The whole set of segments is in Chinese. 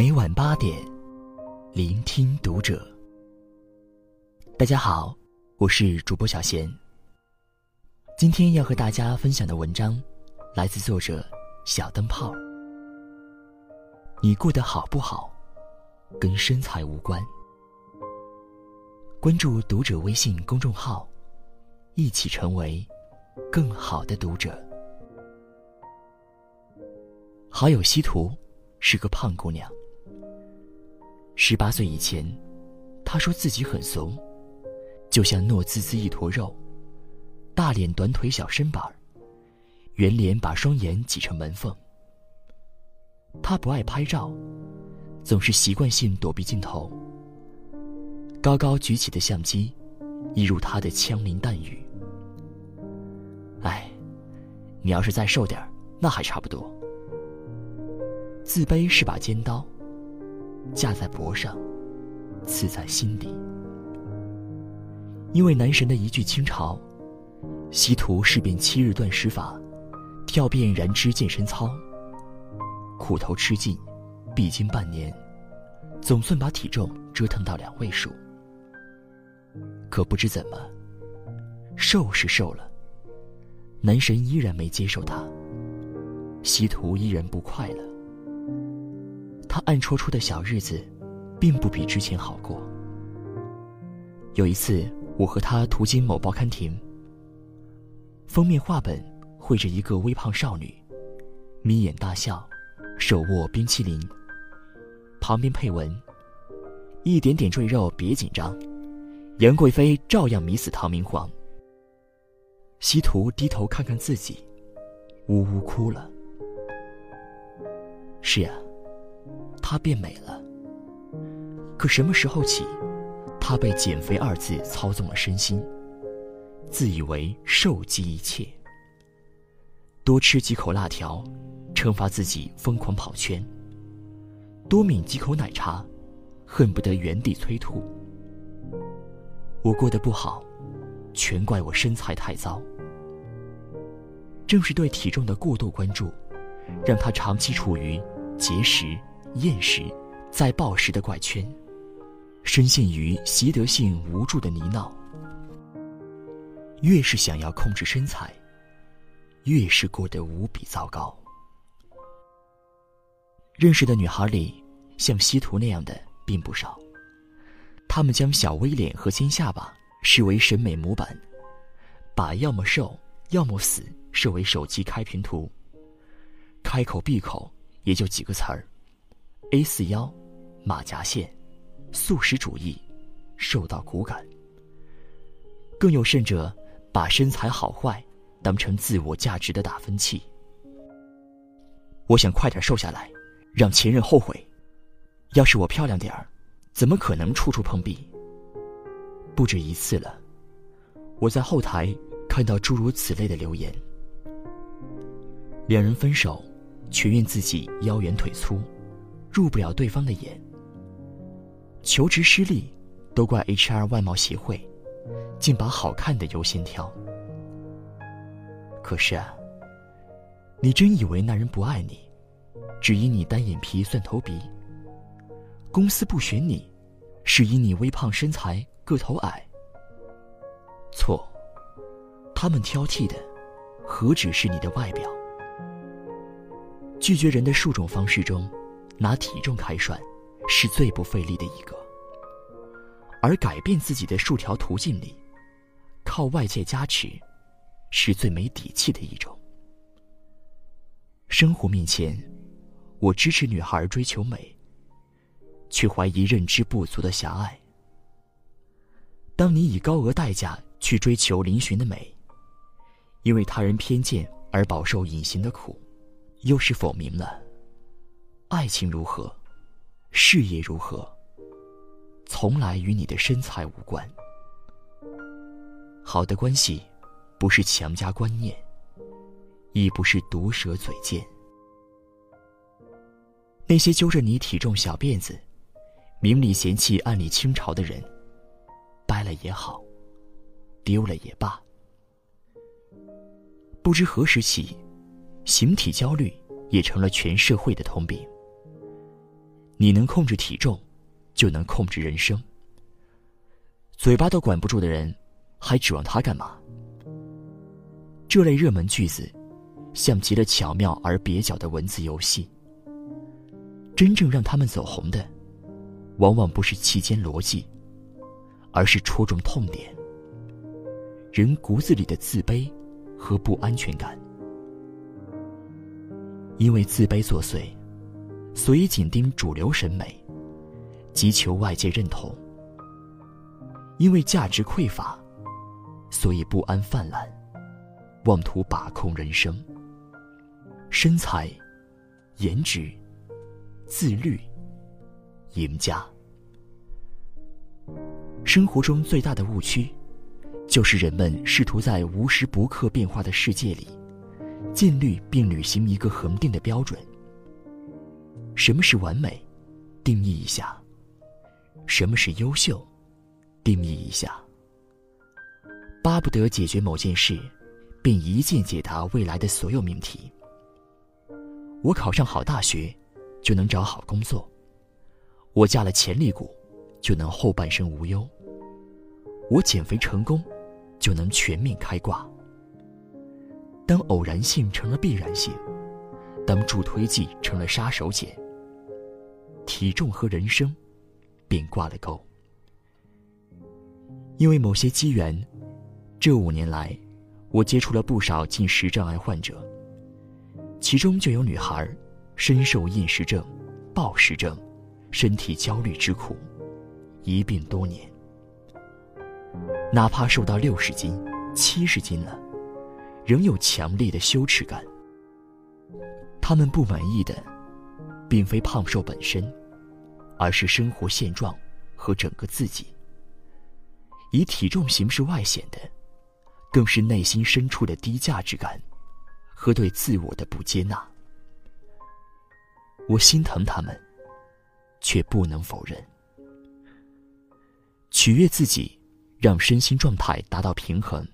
每晚八点，聆听读者。大家好，我是主播小贤。今天要和大家分享的文章，来自作者小灯泡。你过得好不好，跟身材无关。关注读者微信公众号，一起成为更好的读者。好友西图是个胖姑娘。十八岁以前，他说自己很怂，就像糯滋滋一坨肉，大脸短腿小身板，圆脸把双眼挤成门缝。他不爱拍照，总是习惯性躲避镜头。高高举起的相机，一如他的枪林弹雨。哎，你要是再瘦点，那还差不多。自卑是把尖刀，架在脖上，刺在心底。因为男神的一句清朝，西图试遍七日断食法，跳遍燃脂健身操，苦头吃尽，必经半年，总算把体重折腾到两位数。可不知怎么，瘦是瘦了，男神依然没接受他，西图依然不快乐。他暗戳戳的小日子，并不比之前好过。有一次，我和他途经某报刊亭，封面画本绘着一个微胖少女，眯眼大笑，手握冰淇淋，旁边配文：“一点点赘肉，别紧张。”杨贵妃照样迷死唐明皇。西图低头看看自己，呜呜哭了。是啊，她变美了。可什么时候起，她被“减肥”二字操纵了身心，自以为瘦即一切。多吃几口辣条，惩罚自己疯狂跑圈；多抿几口奶茶，恨不得原地催吐。我过得不好，全怪我身材太糟。正是对体重的过度关注，让他长期处于节食、厌食、再暴食的怪圈，深陷于习得性无助的泥淖。越是想要控制身材，越是过得无比糟糕。认识的女孩里，像西图那样的并不少。他们将小 V 脸和尖下巴视为审美模板，把要么瘦要么死设为手机开屏图。开口闭口也就几个词儿：A 四腰、马甲线、素食主义、瘦到骨感。更有甚者，把身材好坏当成自我价值的打分器。我想快点瘦下来，让前任后悔。要是我漂亮点儿。怎么可能处处碰壁？不止一次了，我在后台看到诸如此类的留言。两人分手，全怨自己腰圆腿粗，入不了对方的眼。求职失利，都怪 HR 外貌协会，竟把好看的优先挑。可是啊，你真以为那人不爱你，只因你单眼皮、蒜头鼻？公司不选你，是因你微胖身材、个头矮。错，他们挑剔的，何止是你的外表？拒绝人的数种方式中，拿体重开涮，是最不费力的一个；而改变自己的数条途径里，靠外界加持，是最没底气的一种。生活面前，我支持女孩追求美。却怀疑认知不足的狭隘。当你以高额代价去追求嶙峋的美，因为他人偏见而饱受隐形的苦，又是否明了：爱情如何，事业如何，从来与你的身材无关。好的关系，不是强加观念，亦不是毒舌嘴贱。那些揪着你体重小辫子。明里嫌弃、暗里倾巢的人，掰了也好，丢了也罢。不知何时起，形体焦虑也成了全社会的通病。你能控制体重，就能控制人生。嘴巴都管不住的人，还指望他干嘛？这类热门句子，像极了巧妙而蹩脚的文字游戏。真正让他们走红的，往往不是其间逻辑，而是戳中痛点。人骨子里的自卑和不安全感。因为自卑作祟，所以紧盯主流审美，急求外界认同。因为价值匮乏，所以不安泛滥，妄图把控人生。身材、颜值、自律、赢家。生活中最大的误区，就是人们试图在无时不刻变化的世界里。尽力并履行一个恒定的标准。什么是完美？定义一下。什么是优秀？定义一下。巴不得解决某件事，并一键解答未来的所有命题。我考上好大学，就能找好工作；我嫁了潜力股，就能后半生无忧；我减肥成功，就能全面开挂。当偶然性成了必然性，当助推剂成了杀手锏，体重和人生便挂了钩。因为某些机缘，这五年来，我接触了不少进食障碍患者，其中就有女孩深受厌食症、暴食症、身体焦虑之苦，一病多年，哪怕瘦到六十斤、七十斤了。仍有强烈的羞耻感。他们不满意的，并非胖瘦本身，而是生活现状和整个自己。以体重形式外显的，更是内心深处的低价值感和对自我的不接纳。我心疼他们，却不能否认，取悦自己，让身心状态达到平衡。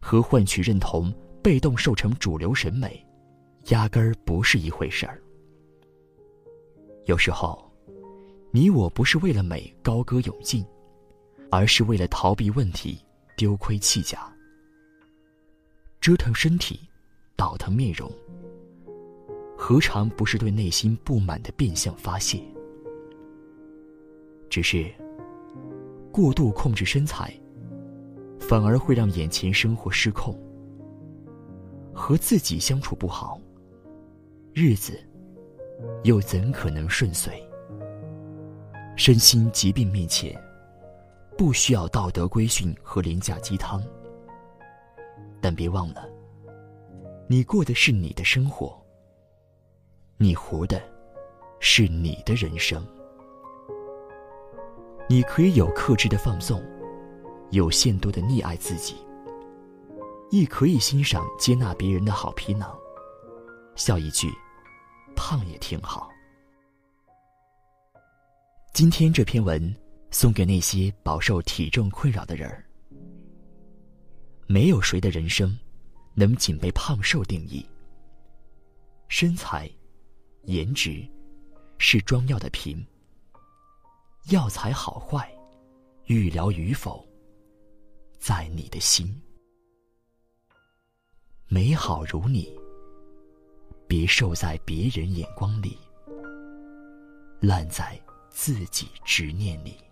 和换取认同、被动受成主流审美，压根儿不是一回事儿。有时候，你我不是为了美高歌勇进，而是为了逃避问题、丢盔弃甲，折腾身体、倒腾面容，何尝不是对内心不满的变相发泄？只是过度控制身材。反而会让眼前生活失控，和自己相处不好，日子又怎可能顺遂？身心疾病面前，不需要道德规训和廉价鸡汤，但别忘了，你过的是你的生活，你活的是你的人生，你可以有克制的放纵。有限度的溺爱自己，亦可以欣赏接纳别人的好皮囊，笑一句“胖也挺好”。今天这篇文送给那些饱受体重困扰的人儿。没有谁的人生能仅被胖瘦定义。身材、颜值是装药的瓶，药材好坏、预疗与否。在你的心，美好如你，别受在别人眼光里，烂在自己执念你。